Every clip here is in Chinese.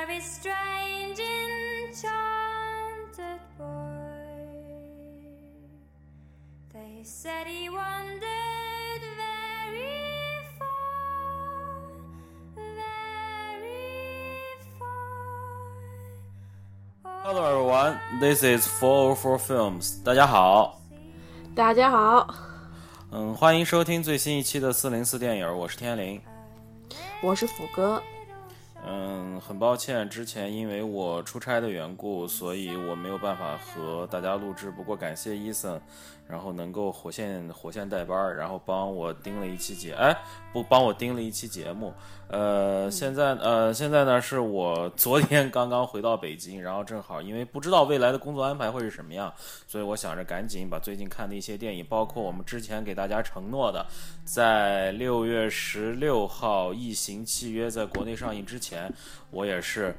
very strange, enchanted boy. They said he wandered very far, very far. Hello everyone, this is Four Four Films。大家好，大家好，嗯，欢迎收听最新一期的四零四电影，我是天灵。我是虎哥。 嗯，很抱歉，之前因为我出差的缘故，所以我没有办法和大家录制。不过感谢伊森，然后能够火线火线带班儿，然后帮我盯了一期节，哎，不帮我盯了一期节目。呃，现在呃现在呢是我昨天刚刚回到北京，然后正好因为不知道未来的工作安排会是什么样，所以我想着赶紧把最近看的一些电影，包括我们之前给大家承诺的，在六月十六号《异形契约》在国内上映之前，我也是。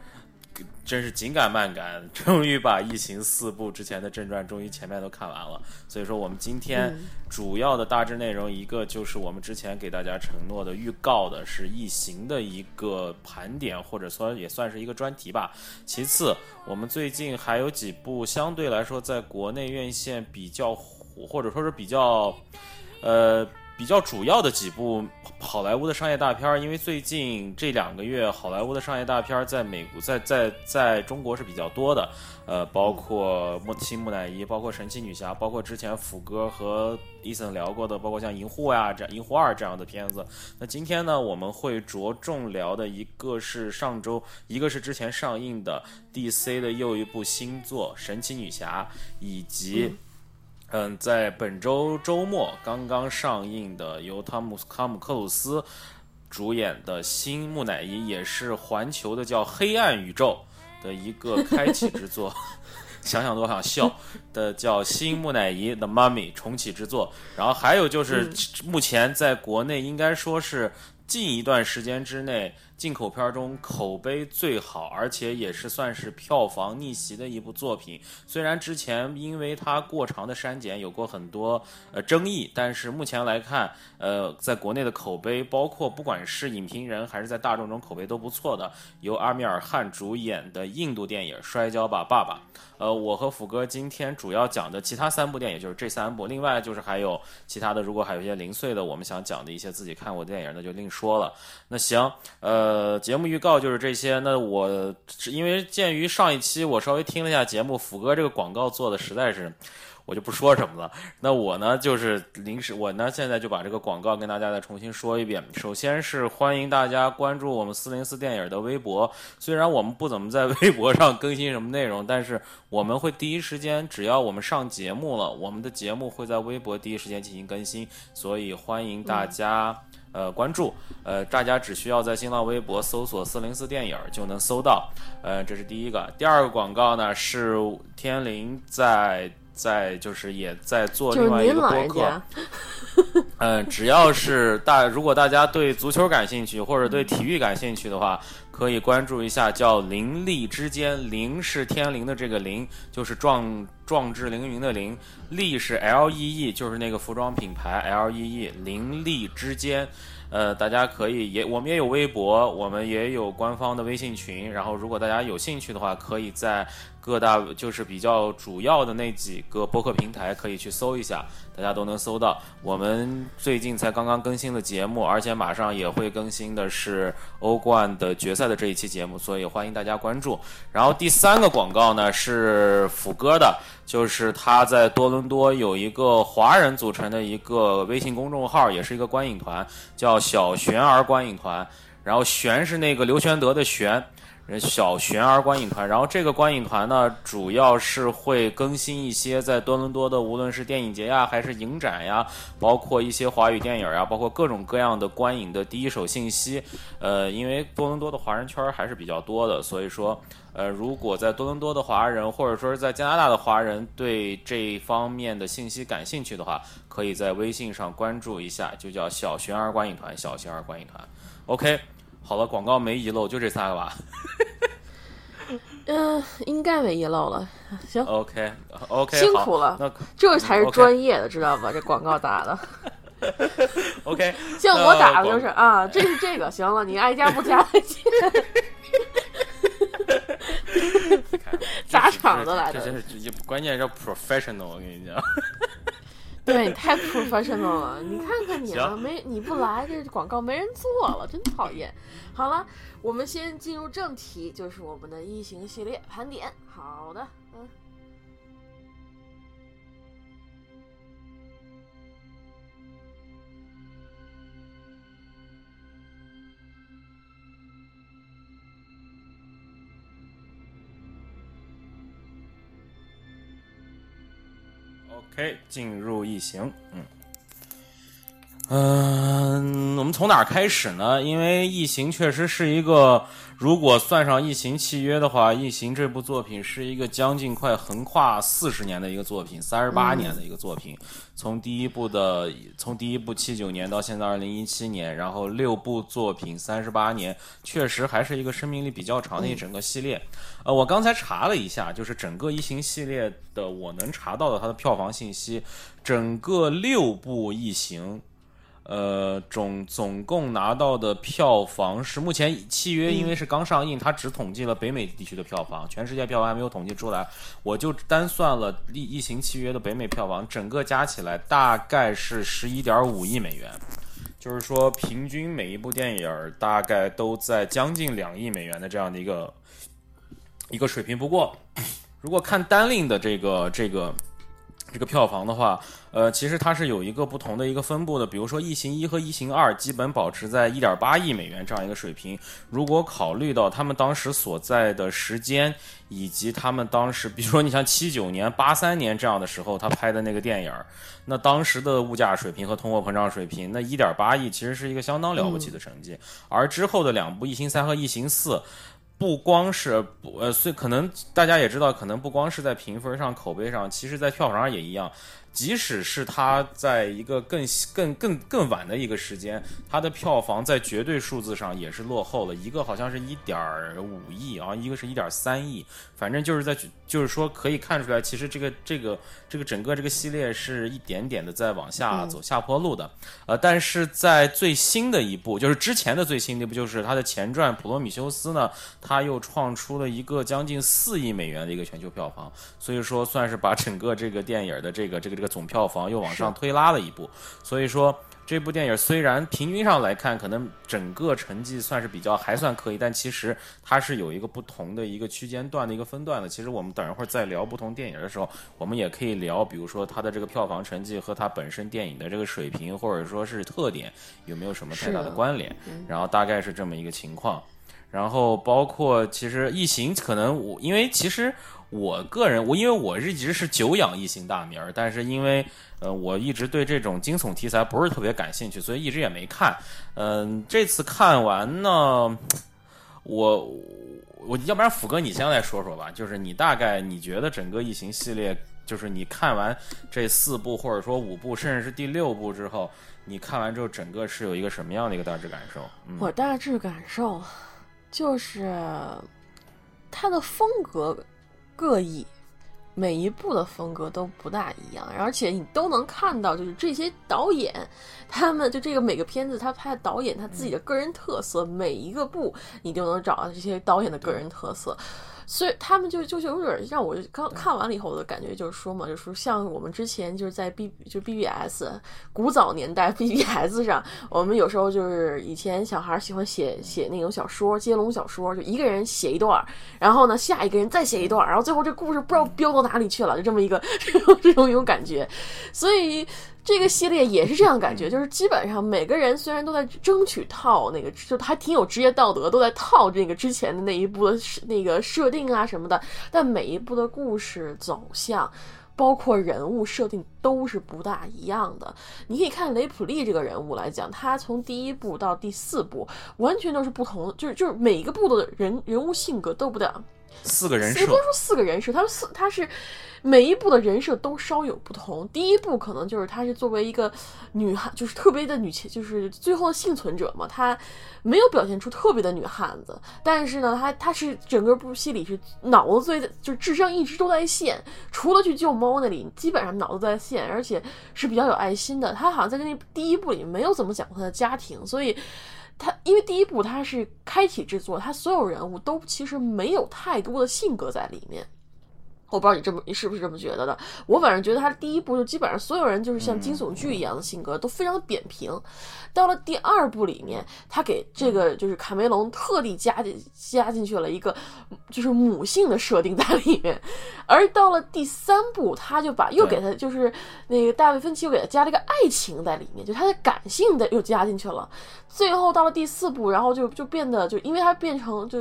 真是紧赶慢赶，终于把《异形》四部之前的正传，终于前面都看完了。所以说，我们今天主要的大致内容，一个就是我们之前给大家承诺的预告的，是《异形》的一个盘点，或者说也算是一个专题吧。其次，我们最近还有几部相对来说在国内院线比较火，或者说是比较，呃。比较主要的几部好莱坞的商业大片儿，因为最近这两个月好莱坞的商业大片儿在美国在在在中国是比较多的，呃，包括木新木乃伊，包括神奇女侠，包括之前福哥和伊森聊过的，包括像银护呀这银护二这样的片子。那今天呢，我们会着重聊的一个是上周，一个是之前上映的 DC 的又一部新作神奇女侠，以及。在本周周末刚刚上映的由汤姆汤姆克鲁斯主演的新木乃伊，也是环球的叫《黑暗宇宙》的一个开启之作，想想都想笑的叫新木乃伊 The Mummy 重启之作。然后还有就是目前在国内应该说是近一段时间之内。进口片中口碑最好，而且也是算是票房逆袭的一部作品。虽然之前因为它过长的删减有过很多呃争议，但是目前来看，呃，在国内的口碑，包括不管是影评人还是在大众中口碑都不错的。由阿米尔汗主演的印度电影《摔跤吧，爸爸》。呃，我和斧哥今天主要讲的其他三部电影就是这三部，另外就是还有其他的，如果还有一些零碎的我们想讲的一些自己看过的电影，那就另说了。那行，呃。呃，节目预告就是这些。那我因为鉴于上一期我稍微听了一下节目，福哥这个广告做的实在是，我就不说什么了。那我呢就是临时，我呢现在就把这个广告跟大家再重新说一遍。首先是欢迎大家关注我们四零四电影的微博。虽然我们不怎么在微博上更新什么内容，但是我们会第一时间，只要我们上节目了，我们的节目会在微博第一时间进行更新。所以欢迎大家。呃，关注，呃，大家只需要在新浪微博搜索“四零四电影”就能搜到，呃，这是第一个。第二个广告呢是天灵在在就是也在做另外一个播客，嗯，只要是大如果大家对足球感兴趣或者对体育感兴趣的话，可以关注一下叫“灵力之间”，灵是天灵的这个灵，就是壮壮志凌云的灵，力是 L E E，就是那个服装品牌 L E E，灵力之间。呃，大家可以也，我们也有微博，我们也有官方的微信群。然后，如果大家有兴趣的话，可以在各大就是比较主要的那几个播客平台可以去搜一下，大家都能搜到。我们最近才刚刚更新的节目，而且马上也会更新的是欧冠的决赛的这一期节目，所以欢迎大家关注。然后第三个广告呢是福哥的。就是他在多伦多有一个华人组成的一个微信公众号，也是一个观影团，叫小玄儿观影团。然后玄是那个刘玄德的玄，小玄儿观影团。然后这个观影团呢，主要是会更新一些在多伦多的，无论是电影节呀，还是影展呀，包括一些华语电影呀，包括各种各样的观影的第一手信息。呃，因为多伦多的华人圈还是比较多的，所以说。呃，如果在多伦多的华人，或者说是在加拿大的华人，对这方面的信息感兴趣的话，可以在微信上关注一下，就叫小玄儿观影团，小玄儿观影团。OK，好了，广告没遗漏，就这仨个吧。嗯，应该没遗漏了。行，OK，OK，辛苦了，那这才是专业的，知道吧？这广告打的。OK，像我打的就是啊，这是这个，行了，你爱加不加。你 看砸场子来的这真是这关键叫 professional，我跟你讲。对你太 professional 了，你看看你啊，没你不来，这广告没人做了，真讨厌。好了，我们先进入正题，就是我们的异形系列盘点。好的，嗯。OK，进入异形，嗯。嗯，我们从哪儿开始呢？因为《异形》确实是一个，如果算上《异形契约》的话，《异形》这部作品是一个将近快横跨四十年的一个作品，三十八年的一个作品。从第一部的，从第一部七九年到现在二零一七年，然后六部作品三十八年，确实还是一个生命力比较长的一整个系列。呃，我刚才查了一下，就是整个异形系列的我能查到的它的票房信息，整个六部异形。呃，总总共拿到的票房是目前契约，因为是刚上映，它只统计了北美地区的票房，全世界票房还没有统计出来。我就单算了《异异形契约》的北美票房，整个加起来大概是十一点五亿美元，就是说平均每一部电影大概都在将近两亿美元的这样的一个一个水平。不过，如果看单令的这个这个。这个票房的话，呃，其实它是有一个不同的一个分布的。比如说，《异形一》和《异形二》基本保持在一点八亿美元这样一个水平。如果考虑到他们当时所在的时间，以及他们当时，比如说你像七九年、八三年这样的时候，他拍的那个电影，那当时的物价水平和通货膨胀水平，那一点八亿其实是一个相当了不起的成绩。而之后的两部《异形三》和《异形四》。不光是不呃，所以可能大家也知道，可能不光是在评分上、口碑上，其实在票房上也一样。即使是它在一个更更更更晚的一个时间，它的票房在绝对数字上也是落后了。一个好像是一点五亿啊，一个是一点三亿，反正就是在就是说可以看出来，其实这个这个这个整个这个系列是一点点的在往下走下坡路的。呃，但是在最新的一部，就是之前的最新的一部，就是它的前传《普罗米修斯》呢，它又创出了一个将近四亿美元的一个全球票房，所以说算是把整个这个电影的这个这个这个总票房又往上推拉了一步。所以说这部电影虽然平均上来看，可能整个成绩算是比较还算可以，但其实它是有一个不同的一个区间段的一个分段的。其实我们等一会儿再聊不同电影的时候，我们也可以聊，比如说它的这个票房成绩和它本身电影的这个水平或者说是特点有没有什么太大的关联。然后大概是这么一个情况。然后包括其实异形，可能我因为其实我个人我因为我一直是久仰异形大名儿，但是因为呃我一直对这种惊悚题材不是特别感兴趣，所以一直也没看。嗯、这次看完呢，我我要不然福哥你先来说说吧，就是你大概你觉得整个异形系列，就是你看完这四部或者说五部，甚至是第六部之后，你看完之后整个是有一个什么样的一个大致感受？我大致感受就是它的风格各异，每一部的风格都不大一样，而且你都能看到，就是这些导演他们就这个每个片子他拍的导演他自己的个人特色，每一个部你都能找到这些导演的个人特色。所以他们就就是有点让我刚看完了以后，我的感觉就是说嘛，就是说像我们之前就是在 B 就 BBS 古早年代 BBS 上，我们有时候就是以前小孩喜欢写写那种小说，接龙小说，就一个人写一段，然后呢下一个人再写一段，然后最后这故事不知道飙到哪里去了，就这么一个 这种这种一种感觉，所以。这个系列也是这样感觉，就是基本上每个人虽然都在争取套那个，就还挺有职业道德，都在套这个之前的那一部的那个设定啊什么的，但每一部的故事走向。包括人物设定都是不大一样的。你可以看雷普利这个人物来讲，他从第一部到第四部完全都是不同，就是就是每一个部的人人物性格都不大。四个人设不，是说四个人设，他四他是每一部的人设都稍有不同。第一部可能就是她是作为一个女汉，就是特别的女强，就是最后的幸存者嘛，她没有表现出特别的女汉子，但是呢，她她是整个部戏里是脑子最就是智商一直都在线，除了去救猫那里，基本上脑子在线，而且是比较有爱心的。她好像在那第一部里没有怎么讲过她的家庭，所以。他因为第一部它是开启制作，他所有人物都其实没有太多的性格在里面。我不知道你这么你是不是这么觉得的？我反正觉得他第一部就基本上所有人就是像惊悚剧一样的性格，都非常的扁平。到了第二部里面，他给这个就是卡梅隆特地加进加进去了一个就是母性的设定在里面，而到了第三部，他就把又给他就是那个大卫芬奇又给他加了一个爱情在里面，就他的感性的又加进去了。最后到了第四部，然后就就变得就因为他变成就。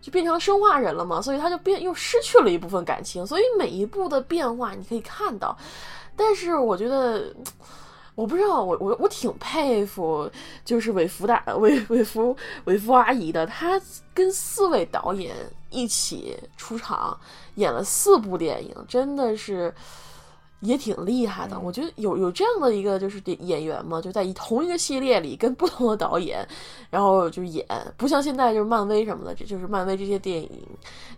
就变成生化人了嘛，所以他就变又失去了一部分感情，所以每一部的变化你可以看到，但是我觉得，我不知道，我我我挺佩服，就是韦福大韦韦福韦福阿姨的，她跟四位导演一起出场演了四部电影，真的是。也挺厉害的，我觉得有有这样的一个就是演员嘛，就在同一个系列里跟不同的导演，然后就演，不像现在就是漫威什么的，这就是漫威这些电影。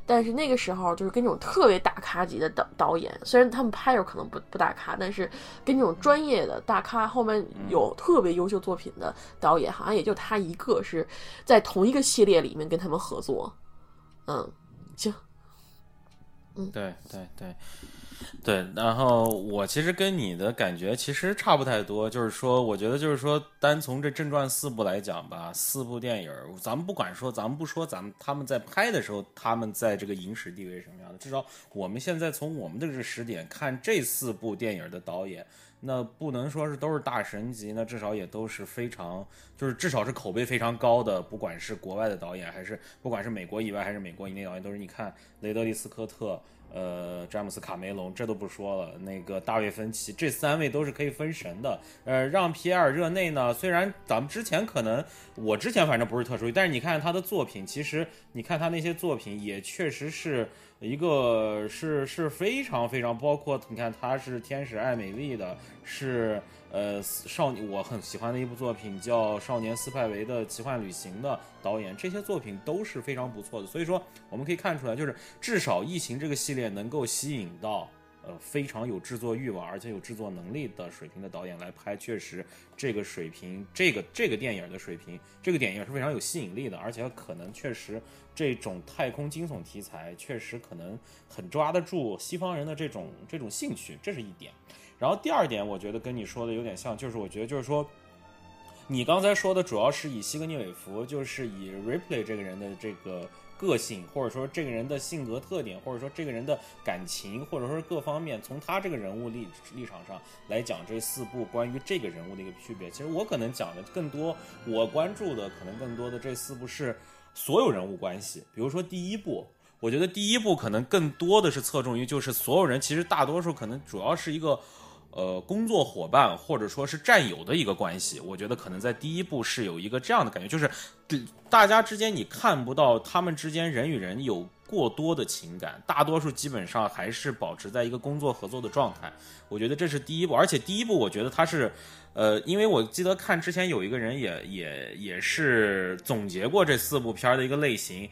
但是那个时候就是跟这种特别大咖级的导导演，虽然他们拍的可能不不大咖，但是跟这种专业的大咖后面有特别优秀作品的导演，好像也就他一个是在同一个系列里面跟他们合作。嗯，行，嗯，对对对。对，对然后我其实跟你的感觉其实差不太多，就是说，我觉得就是说，单从这正传四部来讲吧，四部电影，咱们不管说，咱们不说，咱们他们在拍的时候，他们在这个影史地位什么样的，至少我们现在从我们的这个时点看这四部电影的导演，那不能说是都是大神级，那至少也都是非常，就是至少是口碑非常高的，不管是国外的导演，还是不管是美国以外还是美国以内导演，都是你看雷德利·斯科特。呃，詹姆斯卡梅隆这都不说了，那个大卫芬奇，这三位都是可以分神的。呃，让皮埃尔热内呢，虽然咱们之前可能我之前反正不是特殊，但是你看他的作品，其实你看他那些作品也确实是一个是是非常非常包括，你看他是天使爱美丽的，是。呃，少我很喜欢的一部作品叫《少年斯派维的奇幻旅行》的导演，这些作品都是非常不错的。所以说，我们可以看出来，就是至少《异形》这个系列能够吸引到呃非常有制作欲望而且有制作能力的水平的导演来拍，确实这个水平，这个这个电影的水平，这个电影是非常有吸引力的，而且可能确实这种太空惊悚题材确实可能很抓得住西方人的这种这种兴趣，这是一点。然后第二点，我觉得跟你说的有点像，就是我觉得就是说，你刚才说的主要是以西格尼韦弗，就是以 Ripley 这个人的这个个性，或者说这个人的性格特点，或者说这个人的感情，或者说各方面，从他这个人物立立场上来讲，这四部关于这个人物的一个区别。其实我可能讲的更多，我关注的可能更多的这四部是所有人物关系，比如说第一部。我觉得第一部可能更多的是侧重于，就是所有人其实大多数可能主要是一个，呃，工作伙伴或者说是战友的一个关系。我觉得可能在第一部是有一个这样的感觉，就是大家之间你看不到他们之间人与人有过多的情感，大多数基本上还是保持在一个工作合作的状态。我觉得这是第一部，而且第一部我觉得它是，呃，因为我记得看之前有一个人也也也是总结过这四部片儿的一个类型。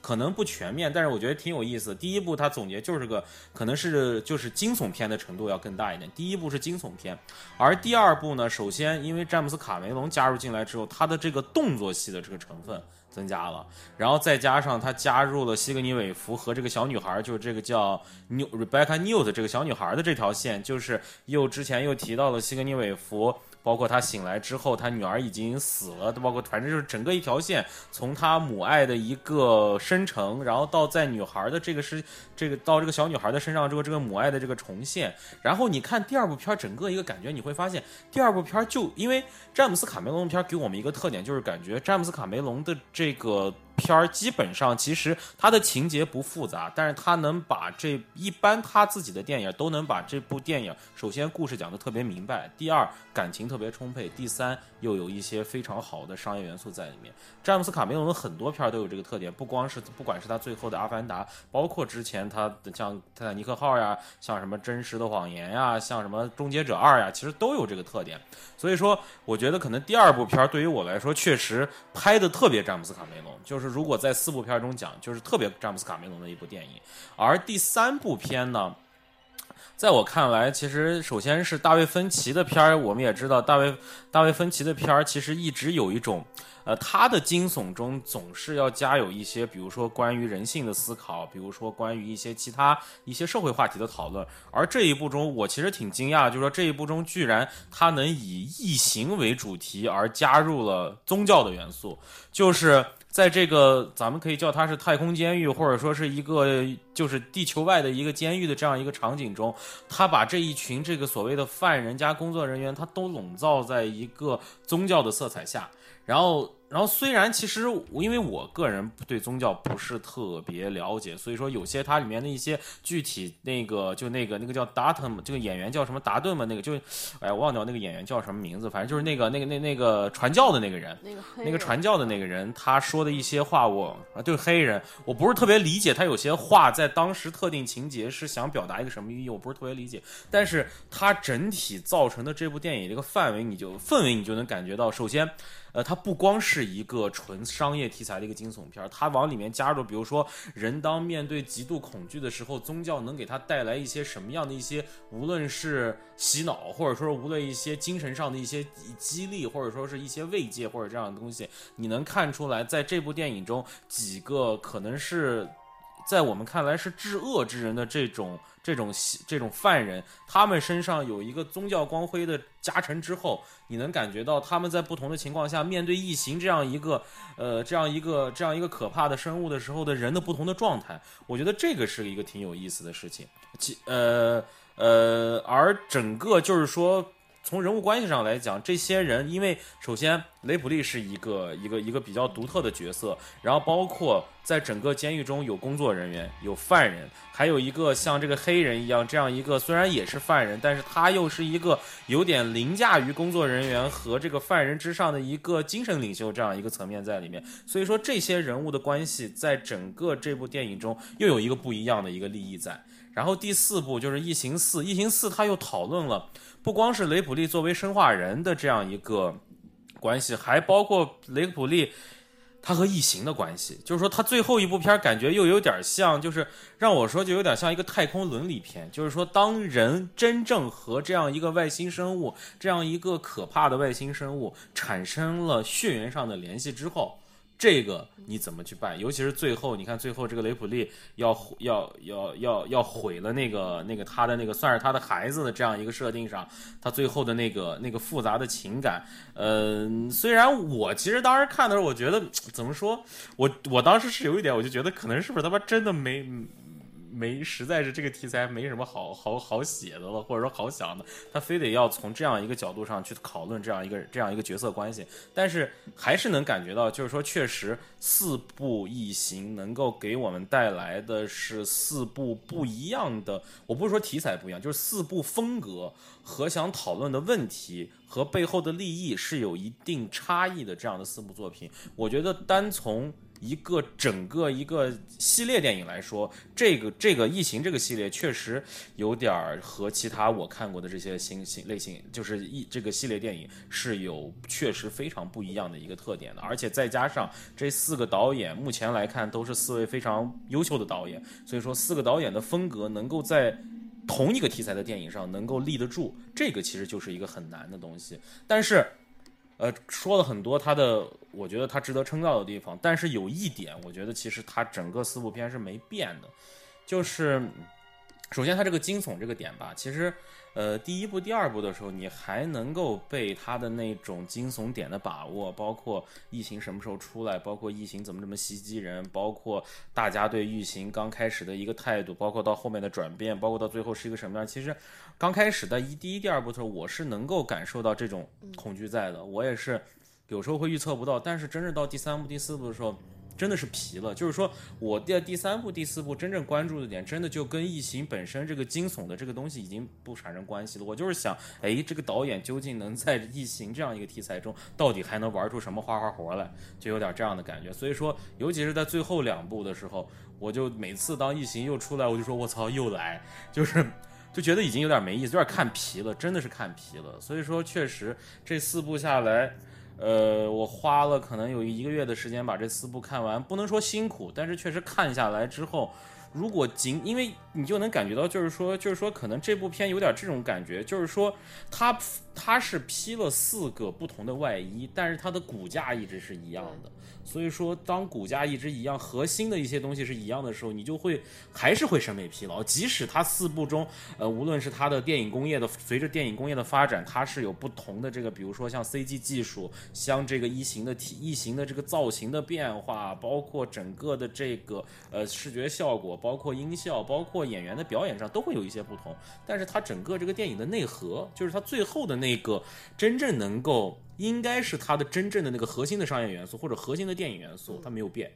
可能不全面，但是我觉得挺有意思。第一部它总结就是个，可能是就是惊悚片的程度要更大一点。第一部是惊悚片，而第二部呢，首先因为詹姆斯卡梅隆加入进来之后，他的这个动作戏的这个成分增加了，然后再加上他加入了西格尼韦弗和这个小女孩，就是这个叫 New Rebecca New 的这个小女孩的这条线，就是又之前又提到了西格尼韦弗。包括他醒来之后，他女儿已经死了，包括反正就是整个一条线，从他母爱的一个生成，然后到在女孩的这个是这个到这个小女孩的身上之后，这个母爱的这个重现。然后你看第二部片，整个一个感觉，你会发现第二部片就因为詹姆斯卡梅隆的片给我们一个特点，就是感觉詹姆斯卡梅隆的这个。片儿基本上其实它的情节不复杂，但是他能把这一般他自己的电影都能把这部电影首先故事讲得特别明白，第二感情特别充沛，第三又有一些非常好的商业元素在里面。詹姆斯卡梅隆的很多片儿都有这个特点，不光是不管是他最后的《阿凡达》，包括之前他的像《泰坦尼克号》呀，像什么《真实的谎言》呀，像什么《终结者二》呀，其实都有这个特点。所以说，我觉得可能第二部片儿对于我来说确实拍的特别詹姆斯卡梅隆，就是。如果在四部片中讲，就是特别詹姆斯卡梅隆的一部电影，而第三部片呢，在我看来，其实首先是大卫芬奇的片儿，我们也知道大卫大卫芬奇的片儿其实一直有一种，呃，他的惊悚中总是要加有一些，比如说关于人性的思考，比如说关于一些其他一些社会话题的讨论。而这一部中，我其实挺惊讶，就是说这一部中居然他能以异形为主题而加入了宗教的元素，就是。在这个，咱们可以叫它是太空监狱，或者说是一个就是地球外的一个监狱的这样一个场景中，他把这一群这个所谓的犯人加工作人员，他都笼罩在一个宗教的色彩下，然后。然后虽然其实因为我个人对宗教不是特别了解，所以说有些它里面的一些具体那个就那个那个叫达特这个演员叫什么达顿嘛，那个就哎忘掉那个演员叫什么名字，反正就是那个那个那那个传教的那个人，那个那个传教的那个人他说的一些话，我啊对黑人我不是特别理解，他有些话在当时特定情节是想表达一个什么寓意，我不是特别理解，但是他整体造成的这部电影这个范围你就氛围你就能感觉到，首先。呃，它不光是一个纯商业题材的一个惊悚片，它往里面加入，比如说人当面对极度恐惧的时候，宗教能给他带来一些什么样的一些，无论是洗脑，或者说无论一些精神上的一些激励，或者说是一些慰藉或者这样的东西，你能看出来，在这部电影中几个可能是在我们看来是至恶之人的这种。这种这种犯人，他们身上有一个宗教光辉的加成之后，你能感觉到他们在不同的情况下面对异形这样一个呃这样一个这样一个可怕的生物的时候的人的不同的状态。我觉得这个是一个挺有意思的事情。其呃呃，而整个就是说。从人物关系上来讲，这些人，因为首先雷普利是一个一个一个比较独特的角色，然后包括在整个监狱中有工作人员、有犯人，还有一个像这个黑人一样这样一个虽然也是犯人，但是他又是一个有点凌驾于工作人员和这个犯人之上的一个精神领袖这样一个层面在里面。所以说这些人物的关系在整个这部电影中又有一个不一样的一个利益在。然后第四部就是《异形四》，《异形四》他又讨论了。不光是雷普利作为生化人的这样一个关系，还包括雷普利他和异形的关系。就是说，他最后一部片感觉又有点像，就是让我说就有点像一个太空伦理片。就是说，当人真正和这样一个外星生物、这样一个可怕的外星生物产生了血缘上的联系之后。这个你怎么去办？尤其是最后，你看最后这个雷普利要要要要要毁了那个那个他的那个算是他的孩子的这样一个设定上，他最后的那个那个复杂的情感，嗯，虽然我其实当时看的时候，我觉得怎么说，我我当时是有一点，我就觉得可能是不是他妈真的没。没，实在是这个题材没什么好好好写的了，或者说好想的，他非得要从这样一个角度上去讨论这样一个这样一个角色关系，但是还是能感觉到，就是说确实四部异形能够给我们带来的是四部不一样的，我不是说题材不一样，就是四部风格和想讨论的问题和背后的利益是有一定差异的这样的四部作品，我觉得单从。一个整个一个系列电影来说，这个这个异形这个系列确实有点儿和其他我看过的这些新型类型，就是异这个系列电影是有确实非常不一样的一个特点的，而且再加上这四个导演，目前来看都是四位非常优秀的导演，所以说四个导演的风格能够在同一个题材的电影上能够立得住，这个其实就是一个很难的东西，但是。呃，说了很多他的，我觉得他值得称道的地方，但是有一点，我觉得其实他整个四部片是没变的，就是首先他这个惊悚这个点吧，其实。呃，第一部、第二部的时候，你还能够被他的那种惊悚点的把握，包括异形什么时候出来，包括异形怎么这么袭击人，包括大家对异形刚开始的一个态度，包括到后面的转变，包括到最后是一个什么样。其实刚开始的一第一、第二部的时候，我是能够感受到这种恐惧在的，我也是有时候会预测不到，但是真正到第三部、第四部的时候。真的是皮了，就是说我第第三部、第四部真正关注的点，真的就跟异形本身这个惊悚的这个东西已经不产生关系了。我就是想，哎，这个导演究竟能在异形这样一个题材中，到底还能玩出什么花花活来，就有点这样的感觉。所以说，尤其是在最后两部的时候，我就每次当异形又出来，我就说我操，又来，就是就觉得已经有点没意思，有点看皮了，真的是看皮了。所以说，确实这四部下来。呃，我花了可能有一个月的时间把这四部看完，不能说辛苦，但是确实看下来之后，如果仅因为你就能感觉到，就是说，就是说，可能这部片有点这种感觉，就是说，它它是披了四个不同的外衣，但是它的骨架一直是一样的。所以说，当骨架一直一样，核心的一些东西是一样的时候，你就会还是会审美疲劳。即使它四部中，呃，无论是它的电影工业的，随着电影工业的发展，它是有不同的这个，比如说像 CG 技术，像这个异形的体异形的这个造型的变化，包括整个的这个呃视觉效果，包括音效，包括演员的表演上都会有一些不同。但是它整个这个电影的内核，就是它最后的那个真正能够。应该是它的真正的那个核心的商业元素或者核心的电影元素，它没有变，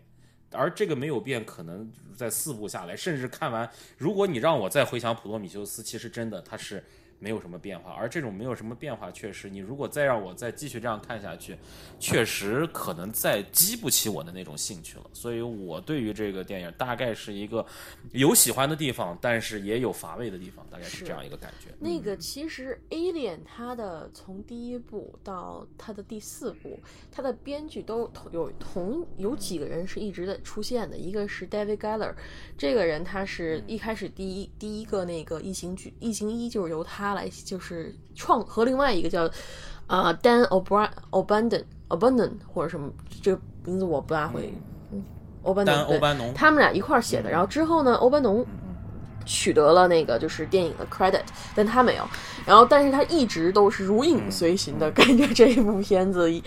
而这个没有变，可能在四部下来，甚至看完，如果你让我再回想《普罗米修斯》，其实真的它是。没有什么变化，而这种没有什么变化，确实，你如果再让我再继续这样看下去，确实可能再激不起我的那种兴趣了。所以，我对于这个电影大概是一个有喜欢的地方，但是也有乏味的地方，大概是这样一个感觉。那个其实《Alien》它的从第一部到它的第四部，它的编剧都同有同有几个人是一直在出现的，一个是 David Geller，这个人他是一开始第一第一个那个异形剧异形一就是由他。来就是创和另外一个叫啊 Dan O'Brien O'Banden O'Banden 或者什么这个名字我不大会，欧班欧班农，他们俩一块儿写的。然后之后呢，欧班农取得了那个就是电影的 credit，但他没有。然后，但是他一直都是如影随形的跟着这一部片子一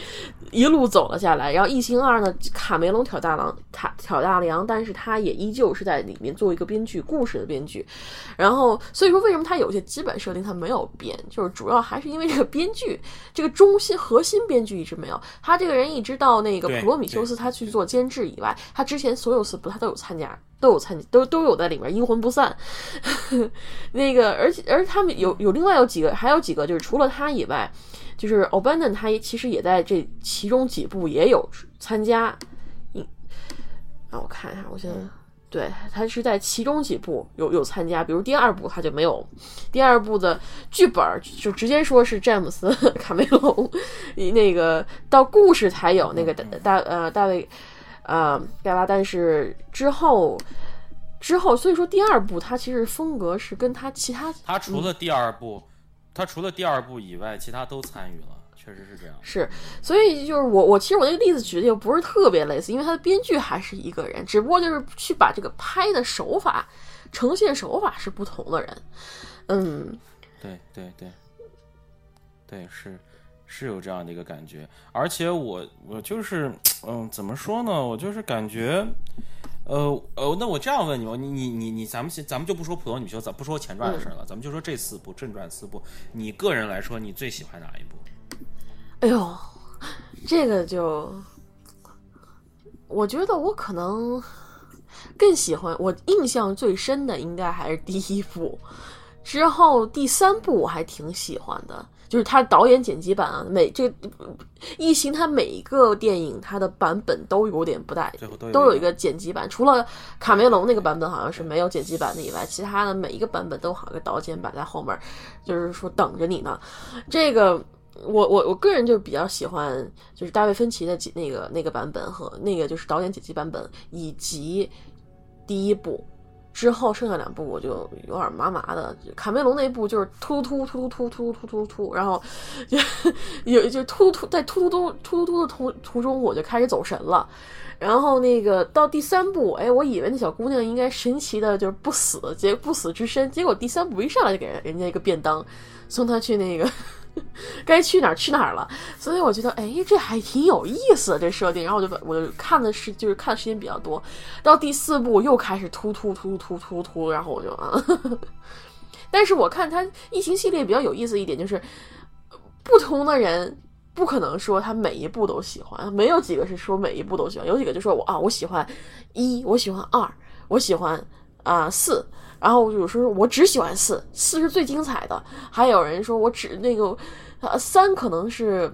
一路走了下来。然后《异形二》呢，卡梅隆挑大梁，他挑大梁，但是他也依旧是在里面做一个编剧，故事的编剧。然后，所以说为什么他有些基本设定他没有变，就是主要还是因为这个编剧，这个中心核心编剧一直没有。他这个人一直到那个普罗米修斯他去做监制以外，他之前所有四部他都有参加。都有参都都有在里面，阴魂不散。那个，而且而他们有有另外有几个，还有几个就是除了他以外，就是 o b a n d o n 他也其实也在这其中几部也有参加。嗯，让我看一下，我现在对他是在其中几部有有参加，比如第二部他就没有，第二部的剧本就直接说是詹姆斯 卡梅隆，那个到故事才有那个大呃大卫。呃，盖拉，但是之后，之后，所以说第二部它其实风格是跟他其他，他除了第二部，他除了第二部以外，其他都参与了，确实是这样。是，所以就是我，我其实我那个例子举的又不是特别类似，因为他的编剧还是一个人，只不过就是去把这个拍的手法、呈现手法是不同的人。嗯，对对对，对是。是有这样的一个感觉，而且我我就是，嗯，怎么说呢？我就是感觉，呃呃，那我这样问你吧，你你你你，咱们先咱们就不说普通女修，咱不说前传的事了，咱们就说这四部正传四部，你个人来说，你最喜欢哪一部？哎呦，这个就，我觉得我可能更喜欢，我印象最深的应该还是第一部，之后第三部我还挺喜欢的。就是他导演剪辑版啊，每这异形，它每一个电影它的版本都有点不带，都有一个剪辑版。除了卡梅隆那个版本好像是没有剪辑版的以外，其他的每一个版本都好个导剪版在后面，就是说等着你呢。这个我我我个人就比较喜欢，就是大卫芬奇的那个那个版本和那个就是导演剪辑版本以及第一部。之后剩下两部我就有点麻麻的，卡梅隆那部就是突突突突突突突突突，然后有就突突在突突突突突突的途途中我就开始走神了，然后那个到第三部，哎，我以为那小姑娘应该神奇的就是不死，结不死之身，结果第三部一上来就给人家一个便当，送她去那个。该去哪儿去哪儿了，所以我觉得，哎，这还挺有意思的这设定。然后我就我就看的是，就是看的时间比较多。到第四部又开始突突突突突突，然后我就啊。但是我看他异形系列比较有意思一点，就是不同的人不可能说他每一部都喜欢，没有几个是说每一部都喜欢，有几个就说我啊，我喜欢一，我喜欢二，我喜欢啊四。然后有时候我只喜欢四，四是最精彩的。还有人说我只那个，呃，三可能是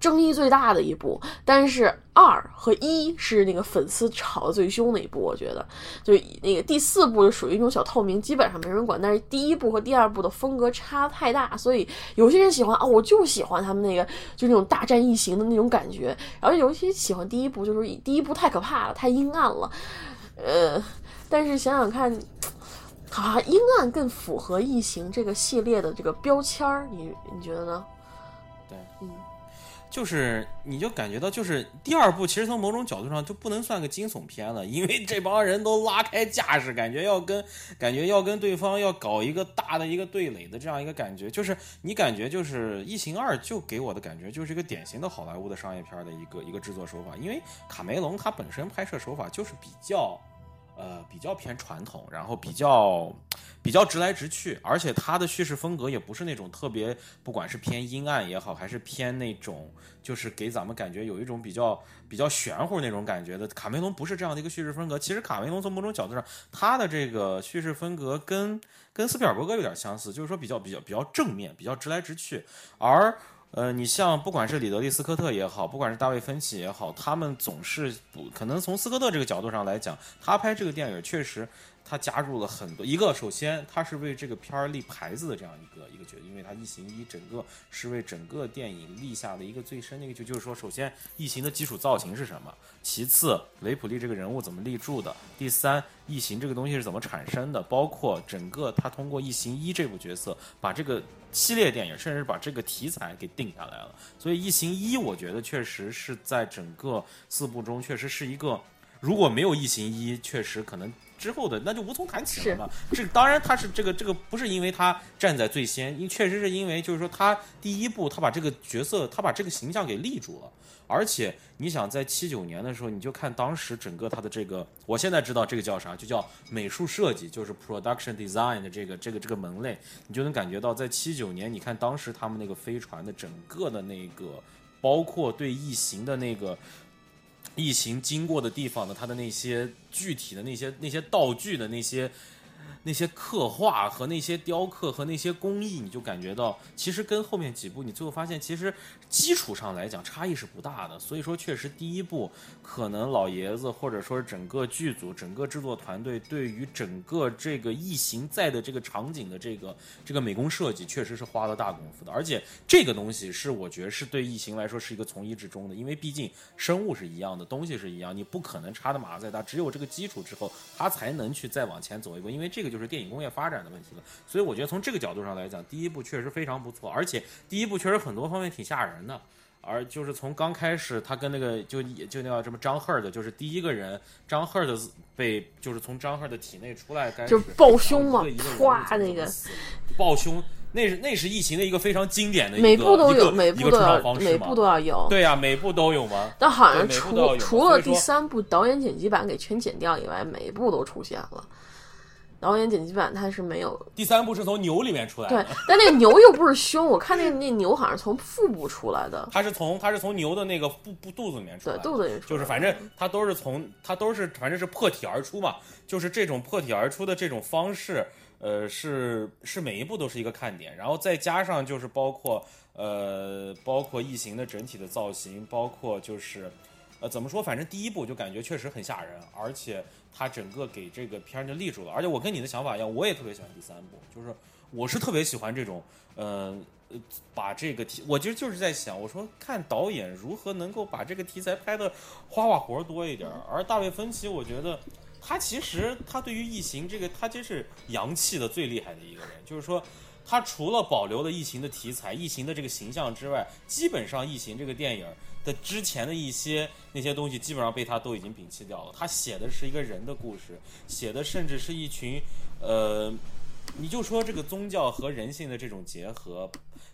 争议最大的一部，但是二和一是那个粉丝吵得最凶的一部。我觉得，就那个第四部就属于一种小透明，基本上没人管。但是第一部和第二部的风格差太大，所以有些人喜欢啊，我就喜欢他们那个就那种大战异形的那种感觉。然后尤其喜欢第一部，就是第一部太可怕了，太阴暗了，呃。但是想想看，啊，阴暗更符合异形这个系列的这个标签儿，你你觉得呢？对，嗯，就是你就感觉到，就是第二部其实从某种角度上就不能算个惊悚片了，因为这帮人都拉开架势，感觉要跟感觉要跟对方要搞一个大的一个对垒的这样一个感觉，就是你感觉就是《异形二》就给我的感觉就是一个典型的好莱坞的商业片的一个一个制作手法，因为卡梅隆他本身拍摄手法就是比较。呃，比较偏传统，然后比较比较直来直去，而且他的叙事风格也不是那种特别，不管是偏阴暗也好，还是偏那种，就是给咱们感觉有一种比较比较玄乎那种感觉的。卡梅隆不是这样的一个叙事风格。其实卡梅隆从某种角度上，他的这个叙事风格跟跟斯皮尔伯格有点相似，就是说比较比较比较正面，比较直来直去，而。呃，你像不管是里德利·斯科特也好，不管是大卫·芬奇也好，他们总是不可能从斯科特这个角度上来讲，他拍这个电影确实。他加入了很多，一个首先他是为这个片儿立牌子的这样一个一个角色，因为他异形一整个是为整个电影立下的一个最深的一个就就是说，首先异形的基础造型是什么？其次雷普利这个人物怎么立住的？第三异形这个东西是怎么产生的？包括整个他通过异形一这部角色把这个系列电影，甚至把这个题材给定下来了。所以异形一我觉得确实是在整个四部中确实是一个，如果没有异形一，确实可能。之后的那就无从谈起了嘛。这当然他是这个这个不是因为他站在最先，因确实是因为就是说他第一步他把这个角色他把这个形象给立住了。而且你想在七九年的时候，你就看当时整个他的这个，我现在知道这个叫啥，就叫美术设计，就是 production design 的这个这个这个门类，你就能感觉到在七九年，你看当时他们那个飞船的整个的那个，包括对异形的那个。疫情经过的地方的，它的那些具体的那些那些道具的那些。那些刻画和那些雕刻和那些工艺，你就感觉到，其实跟后面几部你最后发现，其实基础上来讲差异是不大的。所以说，确实第一部可能老爷子或者说整个剧组、整个制作团队对于整个这个异形在的这个场景的这个这个美工设计，确实是花了大功夫的。而且这个东西是我觉得是对异形来说是一个从一至终的，因为毕竟生物是一样的，东西是一样，你不可能差的马再大，只有这个基础之后，它才能去再往前走一步，因为这个就。是电影工业发展的问题了，所以我觉得从这个角度上来讲，第一部确实非常不错，而且第一部确实很多方面挺吓人的。而就是从刚开始，他跟那个就就那个什么张赫的，就是第一个人张赫的被就是从张赫的体内出来，就抱胸嘛，哗那个抱胸。那是那是疫情的一个非常经典的，每部都有，每部都要，每部都要有。对呀，每部都有吗？但好像除除了第三部导演剪辑版给全剪掉以外，每一部都出现了。导演剪辑版它是没有。第三部是从牛里面出来的。对，但那个牛又不是胸，我看那那牛好像是从腹部出来的。它是从它是从牛的那个肚肚肚子里面出来。对，肚子里就是反正它都是从它都是反正是破体而出嘛，就是这种破体而出的这种方式，呃，是是每一部都是一个看点，然后再加上就是包括呃包括异形的整体的造型，包括就是呃怎么说，反正第一部就感觉确实很吓人，而且。他整个给这个片儿就立住了，而且我跟你的想法一样，我也特别喜欢第三部，就是我是特别喜欢这种，呃，把这个题，我其实就是在想，我说看导演如何能够把这个题材拍的花花活多一点。而大卫芬奇，我觉得他其实他对于异形这个，他真是洋气的最厉害的一个人，就是说他除了保留了异形的题材、异形的这个形象之外，基本上异形这个电影。之前的一些那些东西，基本上被他都已经摒弃掉了。他写的是一个人的故事，写的甚至是一群，呃，你就说这个宗教和人性的这种结合。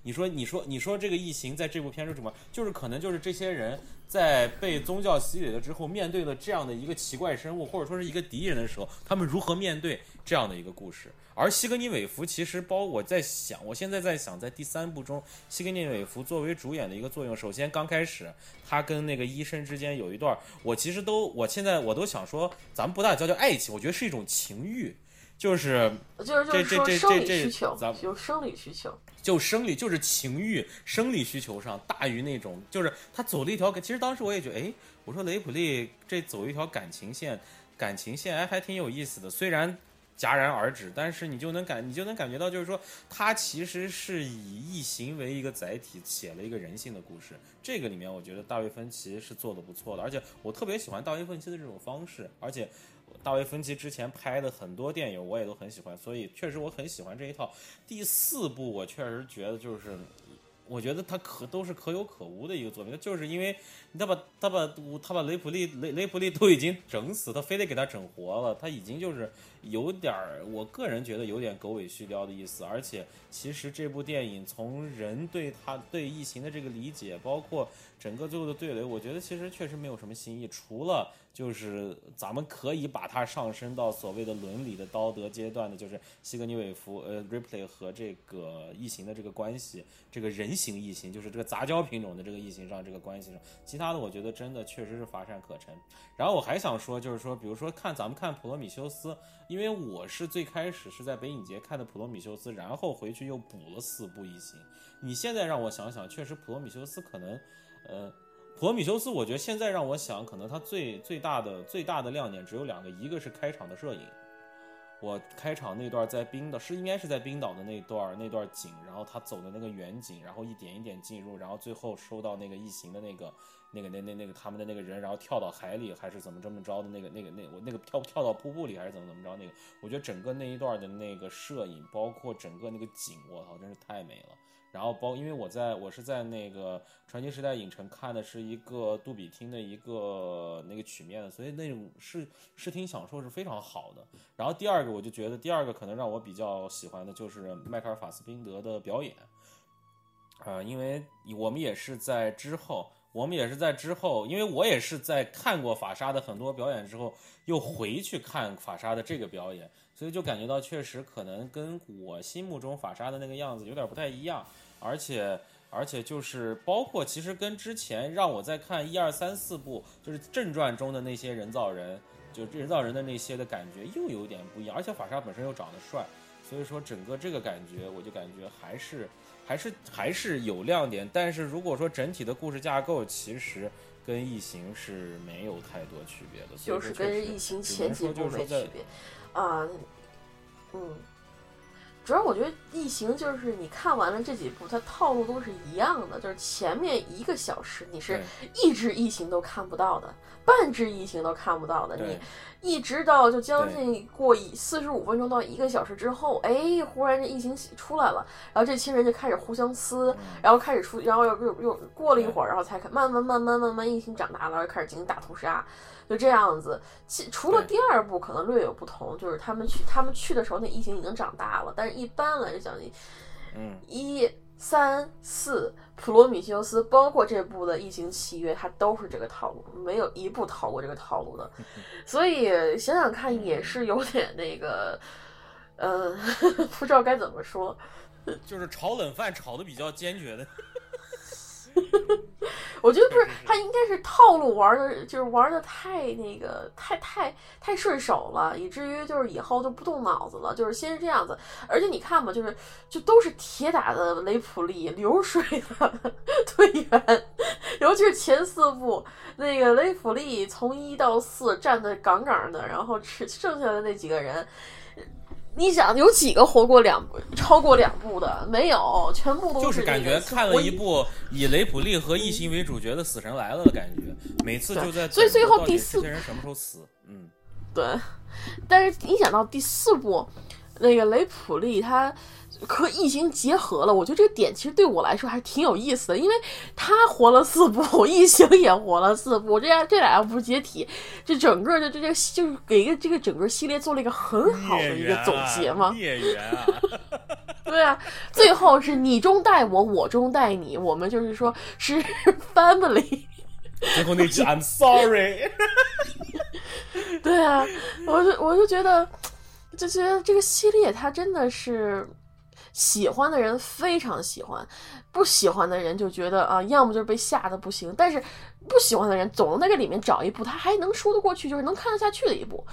你说，你说，你说这个异形在这部片中什么？就是可能就是这些人在被宗教洗礼了之后，面对了这样的一个奇怪生物，或者说是一个敌人的时候，他们如何面对这样的一个故事？而西格尼韦弗其实包我在想，我现在在想，在第三部中，西格尼韦弗作为主演的一个作用，首先刚开始他跟那个医生之间有一段，我其实都我现在我都想说，咱们不大叫叫爱情，我觉得是一种情欲。就是就是就是说生理需求，就生理需求，就生理就是情欲，生理需求上大于那种，就是他走了一条。其实当时我也觉得，哎，我说雷普利这走一条感情线，感情线哎还挺有意思的。虽然戛然而止，但是你就能感你就能感觉到，就是说他其实是以异形为一个载体，写了一个人性的故事。这个里面我觉得大卫芬奇是做的不错的，而且我特别喜欢大卫芬奇的这种方式，而且。大卫芬奇之前拍的很多电影我也都很喜欢，所以确实我很喜欢这一套。第四部我确实觉得就是。我觉得他可都是可有可无的一个作品，就是因为他把他把他把雷普利雷雷普利都已经整死，他非得给他整活了，他已经就是有点儿，我个人觉得有点狗尾续貂的意思。而且其实这部电影从人对他对异形的这个理解，包括整个最后的对垒，我觉得其实确实没有什么新意，除了就是咱们可以把它上升到所谓的伦理的道德阶段的，就是西格尼韦夫呃 Ripley 和这个异形的这个关系，这个人形异形，就是这个杂交品种的这个异形上这个关系上，其他的我觉得真的确实是乏善可陈。然后我还想说，就是说，比如说看咱们看《普罗米修斯》，因为我是最开始是在北影节看的《普罗米修斯》，然后回去又补了四部异形。你现在让我想想，确实《普罗米修斯》可能，呃。普罗米修斯，我觉得现在让我想，可能它最最大的最大的亮点只有两个，一个是开场的摄影，我开场那段在冰岛是应该是在冰岛的那段那段景，然后他走的那个远景，然后一点一点进入，然后最后收到那个异形的那个那个那那那个他们的那个人，然后跳到海里还是怎么这么着的那个那个那我那个跳跳到瀑布里还是怎么怎么着那个，我觉得整个那一段的那个摄影，包括整个那个景，我操，真是太美了。然后包，因为我在我是在那个传奇时代影城看的是一个杜比厅的一个那个曲面的，所以那种视视听享受是非常好的。然后第二个，我就觉得第二个可能让我比较喜欢的就是迈克尔法斯宾德的表演，啊、因为我们也是在之后，我们也是在之后，因为我也是在看过法莎的很多表演之后，又回去看法莎的这个表演，所以就感觉到确实可能跟我心目中法莎的那个样子有点不太一样。而且而且就是包括其实跟之前让我在看一二三四部就是正传中的那些人造人，就人造人的那些的感觉又有点不一样，而且法莎本身又长得帅，所以说整个这个感觉我就感觉还是还是还是有亮点，但是如果说整体的故事架构其实跟异形是没有太多区别的，就是跟异形前几部就是区别啊，嗯。主要我觉得异形就是你看完了这几部，它套路都是一样的，就是前面一个小时你是一只异形都看不到的，半只异形都看不到的，你对一直到就将近过一四十五分钟到一个小时之后，哎，忽然这疫情出来了，然后这亲人就开始互相撕，然后开始出，然后又又又过了一会儿，然后才开慢慢慢慢慢慢疫情长大了，然后开始进行大屠杀，就这样子。其除了第二部可能略有不同，就是他们去他们去的时候那疫情已经长大了，但是一般来讲，嗯。一三四普罗米修斯，包括这部的《异形契约》，它都是这个套路，没有一部逃过这个套路的。所以想想看，也是有点那个，呃，不知道该怎么说。就是炒冷饭炒的比较坚决的。我觉得不是，他应该是套路玩的，就是玩的太那个，太太太顺手了，以至于就是以后就不动脑子了，就是先是这样子。而且你看吧，就是就都是铁打的雷普利，流水的 队员，尤其是前四部，那个雷普利从一到四站的杠杠的，然后吃剩下的那几个人。你想有几个活过两部、超过两部的？没有，全部都是就是感觉看了一部以雷普利和异形为主角的《死神来了》的感觉，每次就在等所以最后第四这些人什么时候死？嗯，对，但是你想到第四部，那个雷普利他和异形结合了，我觉得这个点其实对我来说还是挺有意思的，因为他活了四部，异形也活了四部，这样这俩要不是解体，这整个的这这个就是给一个这个整个系列做了一个很好的一个总结嘛。孽缘啊！对啊，最后是你中带我，我中带你，我们就是说是 family。最后那句 I'm sorry，对啊，我就我就觉得，就觉得这个系列它真的是喜欢的人非常喜欢，不喜欢的人就觉得啊，要么就是被吓得不行，但是不喜欢的人总能在这里面找一部他还能说得过去，就是能看得下去的一部。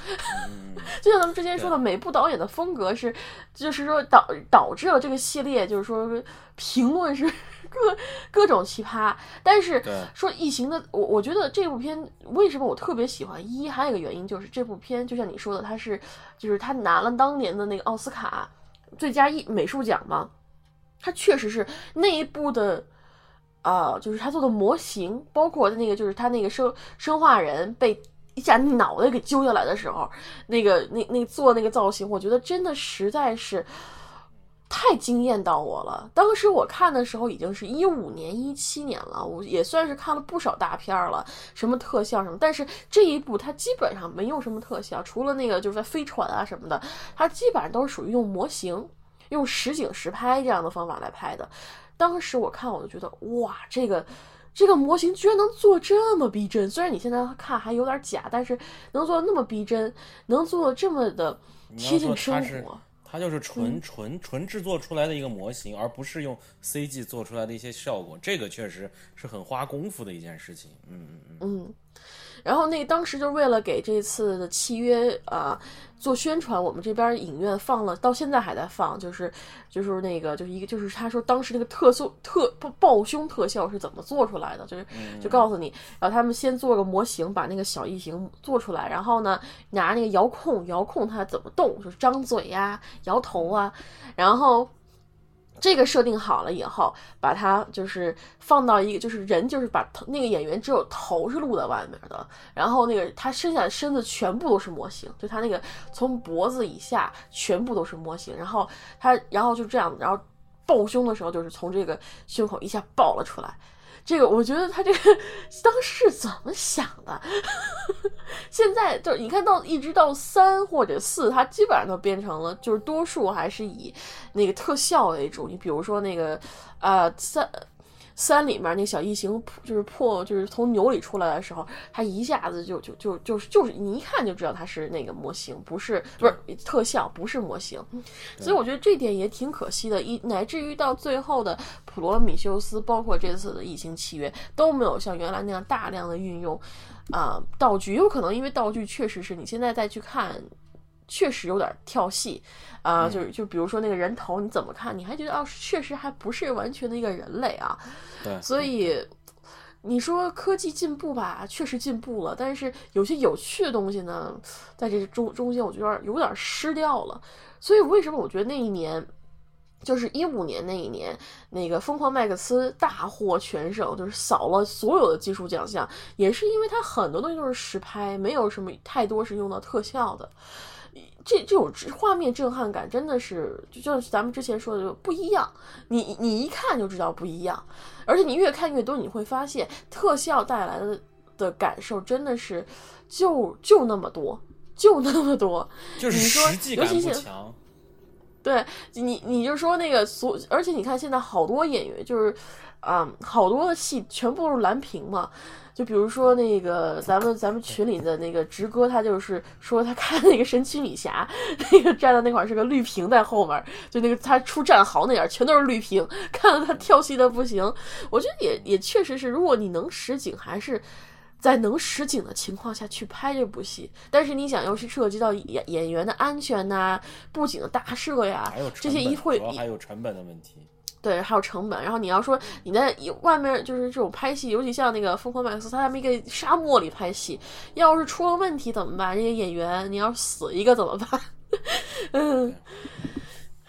嗯，就像咱们之前说的，每部导演的风格是，就是说导导致了这个系列，就是说评论是各各种奇葩。但是说异形的，我我觉得这部片为什么我特别喜欢？一还有一个原因就是这部片，就像你说的，它是就是他拿了当年的那个奥斯卡最佳艺美术奖嘛，它确实是那一部的。啊、就是他做的模型，包括那个，就是他那个生生化人被一下脑袋给揪下来的时候，那个那那做那个造型，我觉得真的实在是。太惊艳到我了！当时我看的时候已经是一五年、一七年了，我也算是看了不少大片了，什么特效什么。但是这一部它基本上没用什么特效，除了那个就是在飞船啊什么的，它基本上都是属于用模型、用实景实拍这样的方法来拍的。当时我看我就觉得，哇，这个这个模型居然能做这么逼真！虽然你现在看还有点假，但是能做的那么逼真，能做的这么的贴近生活。它就是纯纯纯制作出来的一个模型，而不是用 CG 做出来的一些效果，这个确实是很花功夫的一件事情。嗯嗯嗯。嗯，然后那当时就为了给这次的契约啊。做宣传，我们这边影院放了，到现在还在放，就是就是那个就是一个就是他说当时那个特效特抱胸特效是怎么做出来的，就是就告诉你，然后他们先做个模型，把那个小异形做出来，然后呢拿那个遥控遥控它怎么动，就是张嘴呀、摇头啊，然后。这个设定好了以后，把它就是放到一个，就是人，就是把头那个演员只有头是露在外面的，然后那个他剩下的身子全部都是模型，就他那个从脖子以下全部都是模型，然后他，然后就这样，然后抱胸的时候就是从这个胸口一下爆了出来。这个我觉得他这个当时怎么想的？现在就你看到一直到三或者四，它基本上都变成了，就是多数还是以那个特效为主。你比如说那个呃三。三里面那小异形就是破，就是从牛里出来的时候，它一下子就就就就是就是你一看就知道它是那个模型，不是不是特效，不是模型。所以我觉得这点也挺可惜的，一乃至于到最后的普罗米修斯，包括这次的异形契约都没有像原来那样大量的运用啊道具，有可能因为道具确实是你现在再去看。确实有点跳戏，啊，就是就比如说那个人头，你怎么看？你还觉得哦，确实还不是完全的一个人类啊。对，所以你说科技进步吧，确实进步了，但是有些有趣的东西呢，在这中中间，我觉得有点失掉了。所以为什么我觉得那一年，就是一五年那一年，那个疯狂麦克斯大获全胜，就是扫了所有的技术奖项，也是因为它很多东西都是实拍，没有什么太多是用到特效的。这这种画面震撼感真的是，就像咱们之前说的不一样，你你一看就知道不一样，而且你越看越多，你会发现特效带来的的感受真的是就就那么多，就那么多。就是实际感不强。对你，你就说那个所，而且你看现在好多演员就是，啊，好多的戏全部都是蓝屏嘛。就比如说那个咱们咱们群里的那个直哥，他就是说他看那个神奇女侠，那个站在那块是个绿屏在后面，就那个他出战壕那点全都是绿屏，看得他跳戏的不行。我觉得也也确实是，如果你能实景，还是在能实景的情况下去拍这部戏。但是你想要是涉及到演演员的安全呐、布景的大设呀，这些一会还有成本的问题。对，还有成本。然后你要说你在外面就是这种拍戏，尤其像那个《疯狂麦克斯》，他在那个沙漠里拍戏，要是出了问题怎么办？这些演员你要死一个怎么办？嗯，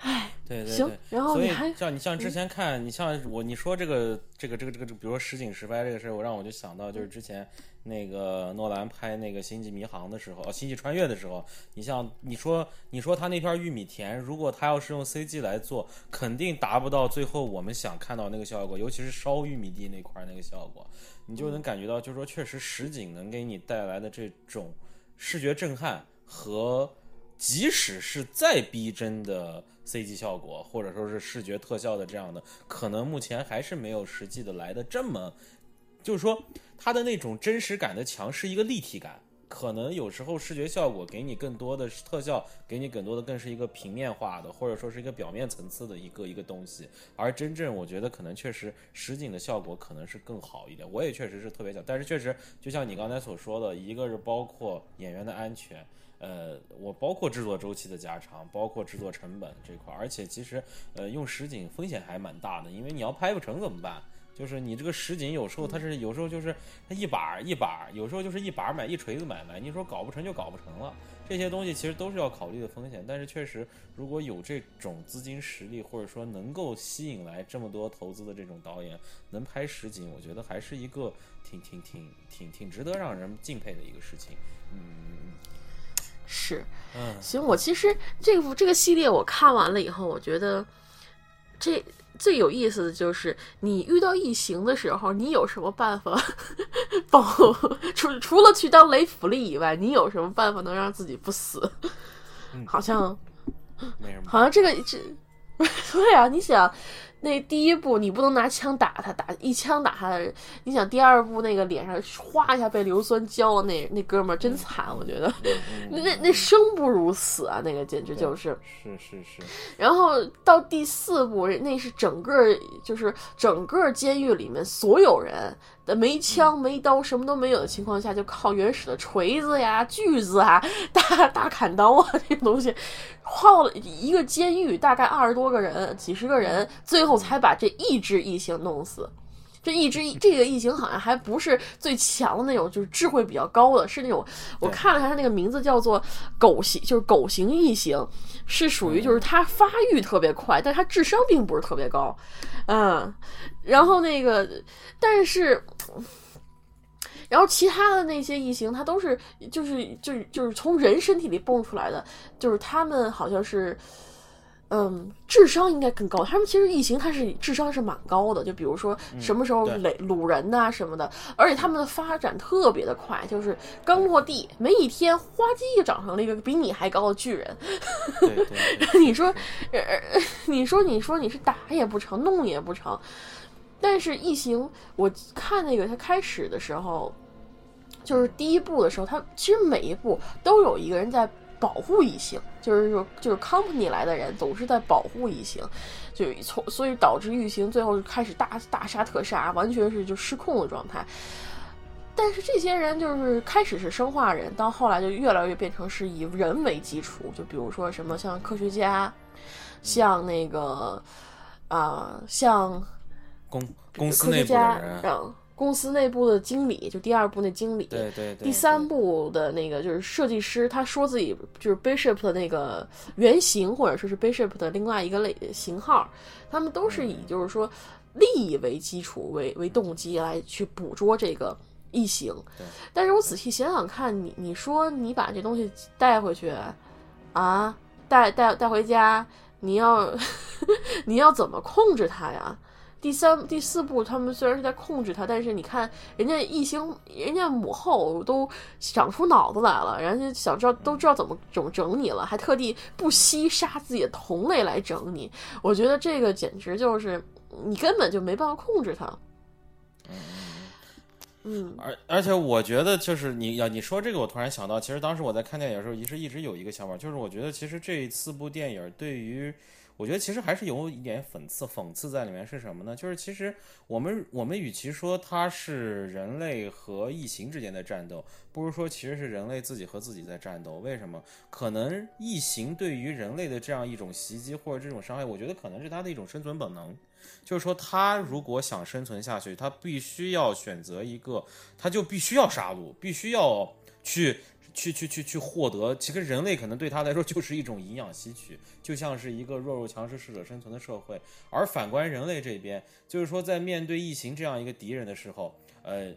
唉，对对对。行，然后你还像你像之前看你像我你说这个这个这个这个，比如说实景实拍这个事儿，我让我就想到就是之前。那个诺兰拍那个《星际迷航》的时候，哦，《星际穿越》的时候，你像你说你说他那片玉米田，如果他要是用 CG 来做，肯定达不到最后我们想看到那个效果，尤其是烧玉米地那块那个效果，你就能感觉到，就是说确实实景能给你带来的这种视觉震撼和即使是再逼真的 CG 效果，或者说是视觉特效的这样的，可能目前还是没有实际的来的这么。就是说，它的那种真实感的强是一个立体感，可能有时候视觉效果给你更多的特效，给你更多的更是一个平面化的，或者说是一个表面层次的一个一个东西。而真正我觉得可能确实实景的效果可能是更好一点。我也确实是特别想，但是确实就像你刚才所说的，一个是包括演员的安全，呃，我包括制作周期的加长，包括制作成本这块，而且其实呃用实景风险还蛮大的，因为你要拍不成怎么办？就是你这个实景有时候它是有时候就是它一把一把，有时候就是一把买一锤子买卖，你说搞不成就搞不成了。这些东西其实都是要考虑的风险，但是确实如果有这种资金实力，或者说能够吸引来这么多投资的这种导演，能拍实景，我觉得还是一个挺挺挺挺挺值得让人敬佩的一个事情。嗯是，嗯，行，我其实这部这个系列我看完了以后，我觉得这最有意思的就是你遇到异形的时候，你有什么办法 保除除了去当雷福利以外，你有什么办法能让自己不死？嗯好像没什么。好像这个这 对啊，你想。那第一步你不能拿枪打他，打一枪打他。你想第二步那个脸上哗一下被硫酸浇了，那那哥们儿真惨，我觉得。那那那生不如死啊，那个简直就是。是是是，然后到第四部，那是整个就是整个监狱里面所有人的没枪没刀什么都没有的情况下，就靠原始的锤子呀、锯子啊、大大 砍刀啊 这些东西，耗了一个监狱大概二十多个人、几十个人，最后才把这一只异形弄死。这一只这个异形好像还不是最强的那种，就是智慧比较高的，是那种我看了一下，它那个名字叫做狗形，就是狗形异形，是属于就是它发育特别快，但它智商并不是特别高，嗯，然后那个但是。然后其他的那些异形，它都是就是就是就是从人身体里蹦出来的，就是他们好像是，嗯，智商应该更高。他们其实异形，它是智商是蛮高的。就比如说什么时候对垒掳人呐、什么的，而且他们的发展特别的快，就是刚落地没一天，哗叽就长成了一个比你还高的巨人。你说，呃，你说，你说你是打也不成，弄也不成。但是异形，我看那个它开始的时候，就是第一部的时候，它其实每一部都有一个人在保护异形，就是说就是 company 来的人总是在保护异形，就从所以导致异形最后就开始大大杀特杀，完全是就失控的状态。但是这些人就是开始是生化人，到后来就越来越变成是以人为基础，就比如说什么像科学家，像那个啊、像公公司科学内部的家，人，嗯，公司内部的经理，就第二部那经理，对对对，第三部的那个就是设计师，他说自己就是 Bishop 的那个原型，或者说是 Bishop 的另外一个类型号，他们都是以嗯就是说利益为基础为为动机来去捕捉这个异形。但是我仔细想想看，你你说你把这东西带回去啊，带带带回家，你要 你要怎么控制它呀？第三、第四部，他们虽然是在控制他，但是你看人家异星，人家母后都长出脑子来了，人家想知道都知道怎么整整你了，还特地不惜杀自己的同类来整你。我觉得这个简直就是你根本就没办法控制他。嗯而而且我觉得就是你要你说这个，我突然想到，其实当时我在看电影的时候，一直一直有一个想法，就是我觉得其实这四部电影对于，我觉得其实还是有一点讽刺讽刺在里面是什么呢？就是其实我们我们与其说它是人类和异形之间的战斗，不如说其实是人类自己和自己在战斗。为什么？可能异形对于人类的这样一种袭击或者这种伤害，我觉得可能是它的一种生存本能。就是说，它如果想生存下去，它必须要选择一个，它就必须要杀戮，必须要去去去去去获得。其实人类可能对他来说就是一种营养吸取，就像是一个弱肉强食、适者生存的社会。而反观人类这边，就是说在面对异形这样一个敌人的时候，呃，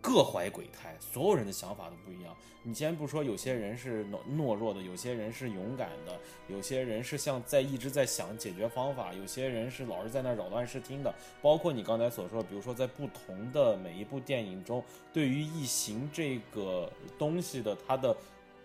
各怀鬼胎，所有人的想法都不一样。你先不说，有些人是懦懦弱的，有些人是勇敢的，有些人是像在一直在想解决方法，有些人是老是在那扰乱视听的。包括你刚才所说，比如说在不同的每一部电影中，对于异形这个东西的它的。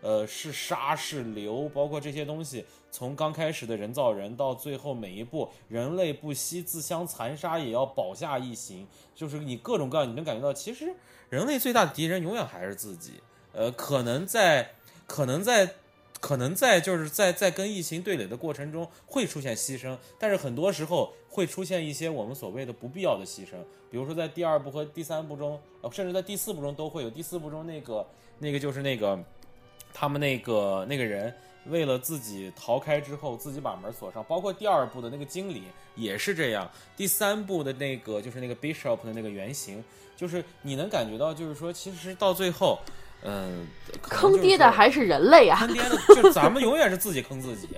呃，是杀是流，包括这些东西，从刚开始的人造人到最后每一步，人类不惜自相残杀也要保下异形，就是你各种各样，你能感觉到，其实人类最大的敌人永远还是自己。呃，可能在，可能在，可能在，就是在在跟异形对垒的过程中会出现牺牲，但是很多时候会出现一些我们所谓的不必要的牺牲，比如说在第二部和第三部中，呃，甚至在第四部中都会有。第四部中那个那个就是那个他们那个那个人为了自己逃开之后，自己把门锁上。包括第二部的那个经理也是这样，第三部的那个就是那个 Bishop 的那个原型，就是你能感觉到，就是说其实到最后，嗯，坑爹的还是人类啊！坑爹的，就咱们永远是自己坑自己。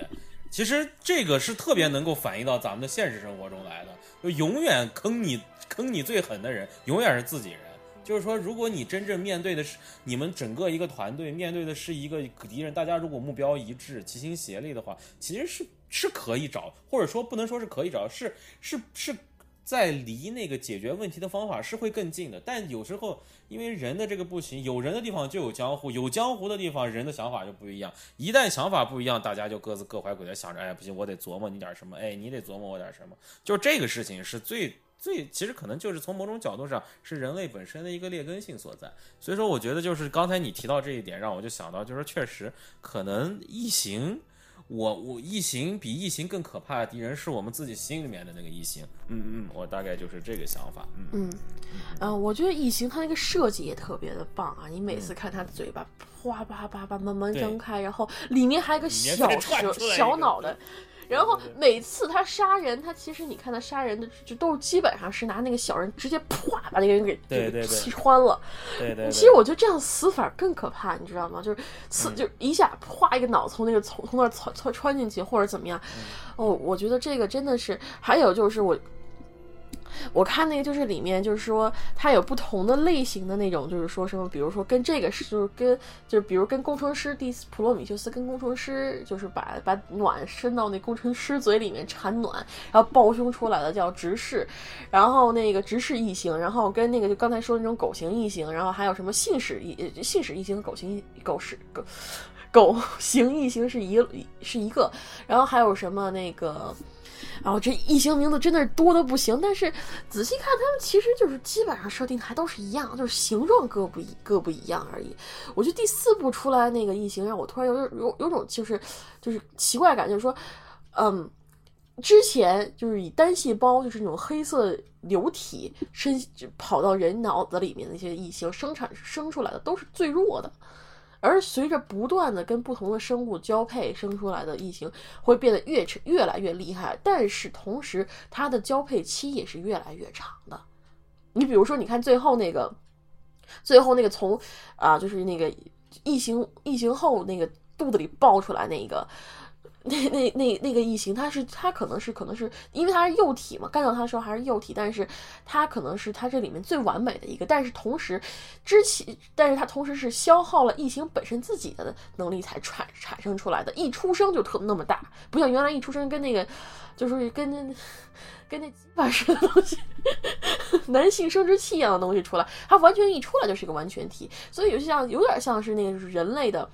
其实这个是特别能够反映到咱们的现实生活中来的，就永远坑你坑你最狠的人，永远是自己人。就是说，如果你真正面对的是你们整个一个团队，面对的是一个敌人，大家如果目标一致、齐心协力的话，其实是是可以找，或者说不能说是可以找，是是是在离那个解决问题的方法是会更近的。但有时候因为人的这个不行，有人的地方就有江湖，有江湖的地方人的想法就不一样。一旦想法不一样，大家就各自各怀鬼胎，想着哎不行，我得琢磨你点什么，哎你得琢磨我点什么。就这个事情是最最，其实可能就是从某种角度上是人类本身的一个劣根性所在。所以说，我觉得就是刚才你提到这一点，让我就想到，就是确实可能异形。我我异形比异形更可怕的敌人是我们自己心里面的那个异形，嗯嗯，我大概就是这个想法，嗯嗯，呃，我觉得异形它那个设计也特别的棒啊！你每次看它嘴巴啪啪啪啪慢慢张开，然后里面还有个小蛇出来一个小脑袋，然后每次他杀人，他其实你看他杀人的就都是基本上是拿那个小人直接啪把那个人给就对对对劈穿了。对对对。其实我觉得这样死法更可怕，你知道吗？就是刺，嗯就一下啪一个脑从那个从从那儿穿穿穿进去，或者怎么样。嗯哦，我觉得这个真的是，还有就是我。我看那个就是里面就是说它有不同的类型的那种，就是说什么，比如说跟这个是就是跟就是比如跟工程师第普罗米修斯跟工程师就是把把暖伸到那工程师嘴里面产暖，然后抱胸出来的叫直视，然后那个直视异形，然后跟那个就刚才说的那种狗形异形，然后还有什么信使异信使异形和狗形异狗是狗狗形异形是一是一个，然后还有什么那个。然后这异形名字真的是多的不行，但是仔细看，他们其实就是基本上设定还都是一样，就是形状各不一各不一样而已。我觉得第四部出来那个异形，让我突然有有有种就是就是奇怪感，就是说，嗯，之前就是以单细胞就是那种黑色流体身跑到人脑子里面那些异形生产生出来的都是最弱的。而随着不断的跟不同的生物交配生出来的异形，会变得越越来越厉害，但是同时它的交配期也是越来越长的。你比如说，你看最后那个，最后那个从啊，就是那个异形异形后那个肚子里爆出来那个。那那那那个异形，它是它可能是可能是因为它是幼体嘛，干掉它的时候还是幼体，但是它可能是它这里面最完美的一个，但是同时之前，但是它同时是消耗了异形本身自己的能力才产产生出来的，一出生就特那么大，不像原来一出生跟那个就是跟跟那鸡巴似的东西，男性生殖器一样的东西出来，它完全一出来就是一个完全体，所以有些像有点像是那个人类的。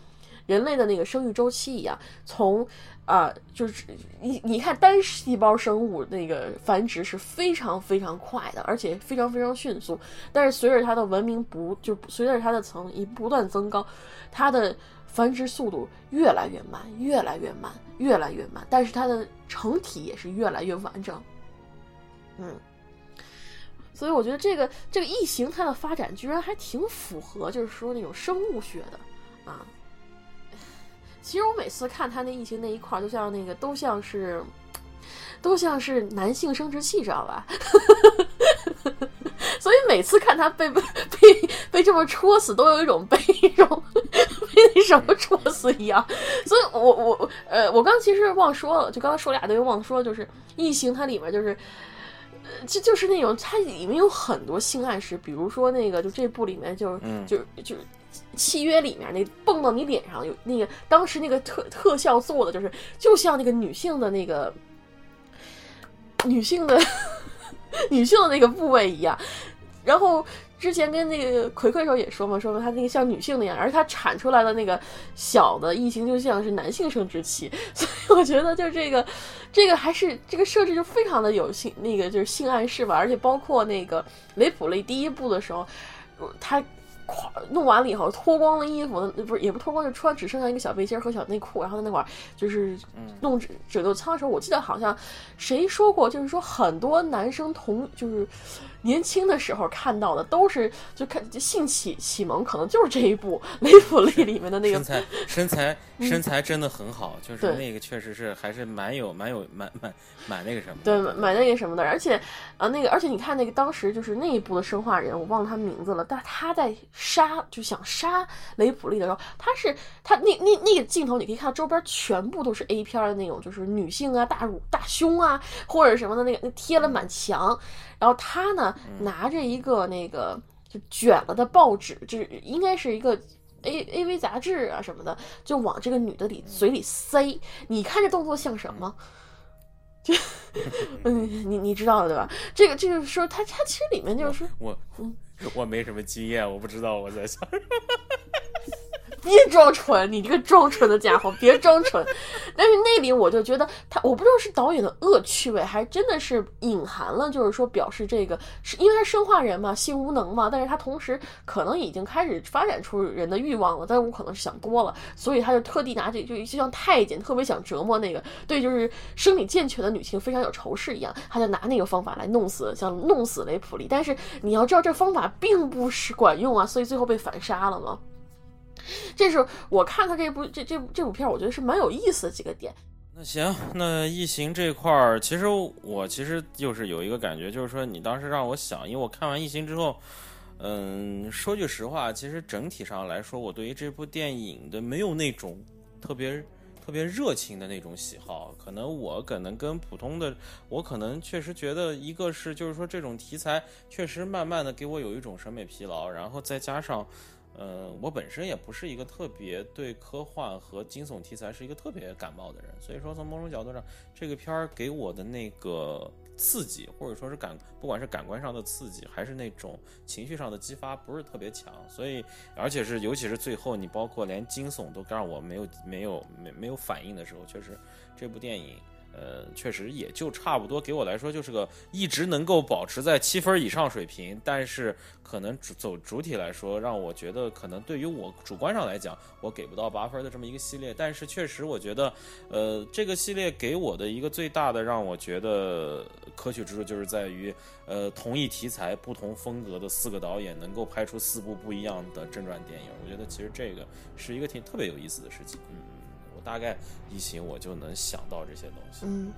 人类的那个生育周期一样，从啊、就是你你看单细胞生物那个繁殖是非常非常快的，而且非常非常迅速。但是随着它的文明不就随着它的层一不断增高，它的繁殖速度越来越慢，越来越慢，越来越慢。但是它的成体也是越来越完整。嗯。所以我觉得这个这个异形它的发展居然还挺符合，就是说那种生物学的啊。其实我每次看他那异形那一块儿，就像那个都像是，都像是男性生殖器，知道吧？所以每次看他被被被被这么戳死，都有一种被一种 被那什么戳死一样。所以我我呃，我刚其实忘说了，就刚刚说俩东西忘说，就是异形它里面就是。这就是那种，它里面有很多性暗示，比如说那个，就这部里面就、嗯、就就契约里面那蹦到你脸上有那个，当时那个特特效做的就是，就像那个女性的那个女性的 女性的那个部位一样，然后。之前跟那个葵葵时候也说嘛，说他那个像女性那样，而他产出来的那个小的异形就像是男性生殖器，所以我觉得就这个，这个还是这个设置就非常的有性那个就是性暗示吧，而且包括那个雷普利第一部的时候，他弄完了以后脱光了衣服，不是也不脱光，就穿只剩下一个小背心和小内裤，然后在那块儿就是弄褶皱舱的时候，我记得好像谁说过，就是说很多男生同就是。年轻的时候看到的都是就看就性启启蒙，可能就是这一部《雷普利》里面的那个身材身材 身材真的很好，就是那个确实是还是蛮有蛮有蛮蛮蛮那个什么的。对，买买那个什么的，而且，啊，那个，而且你看那个当时就是那一部的生化人，我忘了他名字了，但他在杀，就想杀雷普利的时候，他是他那那那个镜头，你可以看到周边全部都是 A 片的那种，就是女性啊、大乳、大胸啊，或者什么的那个那贴了满墙，然后他呢拿着一个那个就卷了的报纸，就是应该是一个。A A V 杂志啊什么的，就往这个女的里嘴里塞。你看这动作像什么？就嗯，你你知道的对吧？这个这个说他他其实里面就是说我我没什么经验，我不知道我在想。别装纯，你这个装纯的家伙，别装纯。但是那里我就觉得他，我不知道是导演的恶趣味，还真的是隐含了，就是说表示这个是因为他生化人嘛，性无能嘛，但是他同时可能已经开始发展出人的欲望了，但是我可能是想多了，所以他就特地拿这就就像太监特别想折磨那个对就是生理健全的女性非常有仇视一样，他就拿那个方法来弄死想弄死雷普利，但是你要知道这方法并不是管用啊，所以最后被反杀了嘛。这是我看他这部这这部这部片，我觉得是蛮有意思的几个点。那行，那异形这块儿，其实我其实就是有一个感觉，就是说你当时让我想，因为我看完异形之后，嗯，说句实话，其实整体上来说，我对于这部电影的没有那种特别特别热情的那种喜好。可能我可能跟普通的，我可能确实觉得，一个是就是说这种题材确实慢慢的给我有一种审美疲劳，然后再加上。呃，我本身也不是一个特别对科幻和惊悚题材是一个特别感冒的人，所以说从某种角度上，这个片儿给我的那个刺激，或者说是感，不管是感官上的刺激，还是那种情绪上的激发，不是特别强。所以，而且是尤其是最后，你包括连惊悚都让我没有没有没没有反应的时候，确实这部电影。呃，确实也就差不多，给我来说就是个一直能够保持在七分以上水平，但是可能主走主体来说，让我觉得可能对于我主观上来讲，我给不到八分的这么一个系列。但是确实，我觉得，呃，这个系列给我的一个最大的让我觉得可取之处，就是在于，呃，同一题材、不同风格的四个导演能够拍出四部不一样的正传电影。我觉得其实这个是一个挺特别有意思的事情。嗯。大概一行我就能想到这些东西。嗯，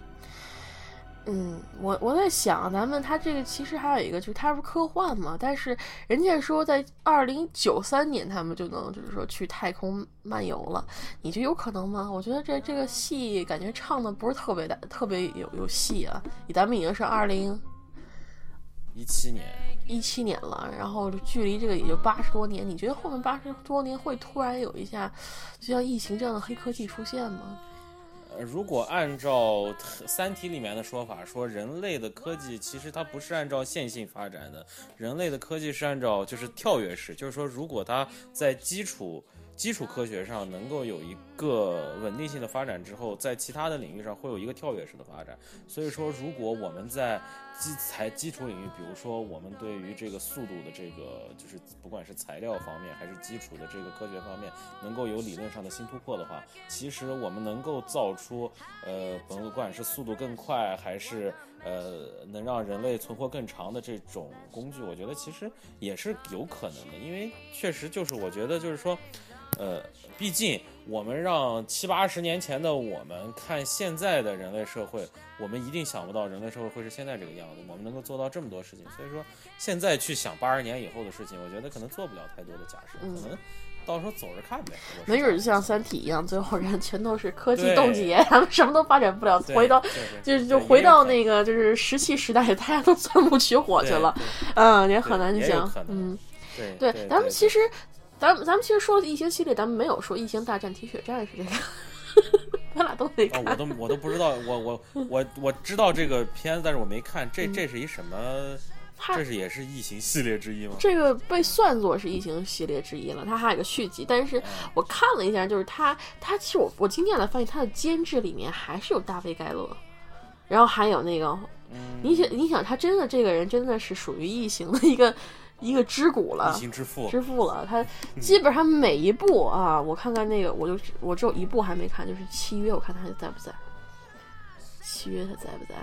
嗯，我我在想，咱们他这个其实还有一个，就是它不是科幻嘛？但是人家说在二零九三年他们就能就是说去太空漫游了，你觉得有可能吗？我觉得这这个戏感觉唱的不是特别的特别有有戏啊。咱们已经是二零一七年。一七年了，然后距离这个也就八十多年，你觉得后面八十多年会突然有一下，就像疫情这样的黑科技出现吗？呃，如果按照《三体》里面的说法，说人类的科技其实它不是按照线性发展的，人类的科技是按照就是跳跃式，就是说如果它在基础。基础科学上能够有一个稳定性的发展之后，在其他的领域上会有一个跳跃式的发展。所以说，如果我们在基材基础领域，比如说我们对于这个速度的这个，就是不管是材料方面还是基础的这个科学方面，能够有理论上的新突破的话，其实我们能够造出，呃，甭管是速度更快，还是呃能让人类存活更长的这种工具，我觉得其实也是有可能的。因为确实就是我觉得就是说。呃，毕竟我们让七八十年前的我们看现在的人类社会，我们一定想不到人类社会会是现在这个样子。我们能够做到这么多事情，所以说现在去想八十年以后的事情，我觉得可能做不了太多的假设，可能到时候走着看呗。没准就像《三体》一样，最后人全都是科技冻结，他们什么都发展不了，回到就就回到那个就是石器时代，大家都钻木取火去了。嗯，也很难讲。嗯，对对，咱们其实。咱们咱们其实说异形系列，咱们没有说异形大战铁血战士这个，咱俩都没看。我都我都不知道，我我我我知道这个片子，但是我没看。这这是一什么？这是也是异形系列之一吗？这个被算作是异形系列之一了，它还有个续集。但是我看了一下，就是它它其实我我惊讶的发现，它的监制里面还是有大卫盖勒，然后还有那个，你想你想，他真的这个人真的是属于异形的一个。一个之骨了，之父，了。他基本上每一部啊，我看看那个，我就我只有一部还没看，就是契约，我看他还在不在？契约他在不在？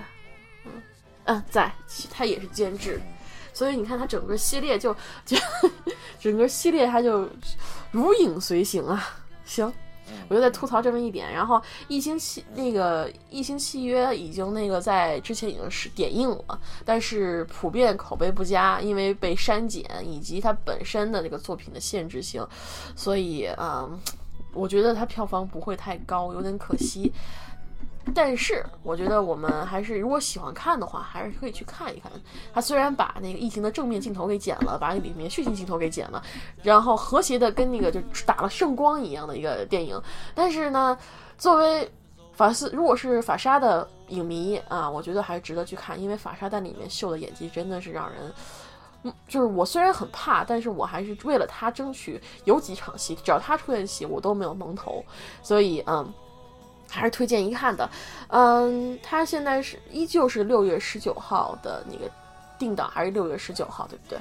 嗯嗯，在，他也是监制。所以你看他整个系列就就 整个系列他就如影随形啊。行，我就在吐槽这么一点。然后《异星契》那个《异星契约》已经那个在之前已经是点映了，但是普遍口碑不佳，因为被删减以及它本身的这个作品的限制性，所以啊、嗯我觉得它票房不会太高，有点可惜。但是我觉得我们还是，如果喜欢看的话，还是可以去看一看。他虽然把那个异形的正面镜头给剪了，把里面血腥镜头给剪了，然后和谐的跟那个就打了圣光一样的一个电影，但是呢，作为法斯，如果是法莎的影迷啊，我觉得还是值得去看，因为法莎在里面秀的演技真的是让人。嗯，就是我虽然很怕，但是我还是为了他争取有几场戏，只要他出现戏，我都没有蒙头，所以嗯，还是推荐一看的。嗯，他现在是依旧是六月十九号的那个定档，还是六月十九号，对不对？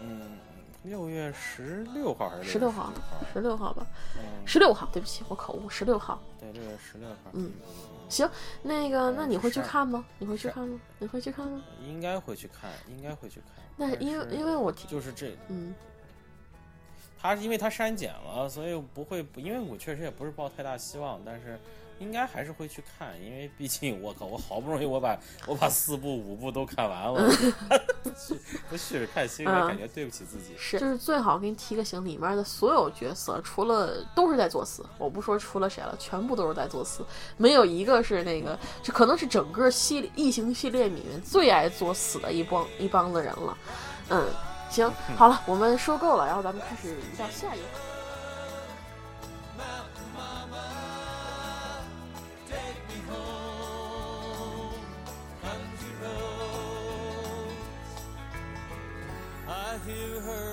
嗯，六月十六号还是十六号，十六号吧，嗯，十六号，对不起，我口误，十六号。对，六月十六号。嗯，行，那个，那你会去看吗？你会去看吗？你会去看吗？应该会去看，应该会去看。那因为因为我听，就是这，嗯他因为他删减了，所以不会，因为我确实也不是抱太大希望，但是应该还是会去看，因为毕竟我靠，我好不容易我把 我把四部五部都看完了，不续着看，心里感觉对不起自己。是，就是最好给你提个醒，里面的所有角色除了都是在作死，我不说除了谁了，全部都是在作死，没有一个是那个，这可能是整个系列异形系列里面最爱作死的一帮一帮子人了。嗯，行，好了，我们说够了，然后咱们开始到下一个。I hear her.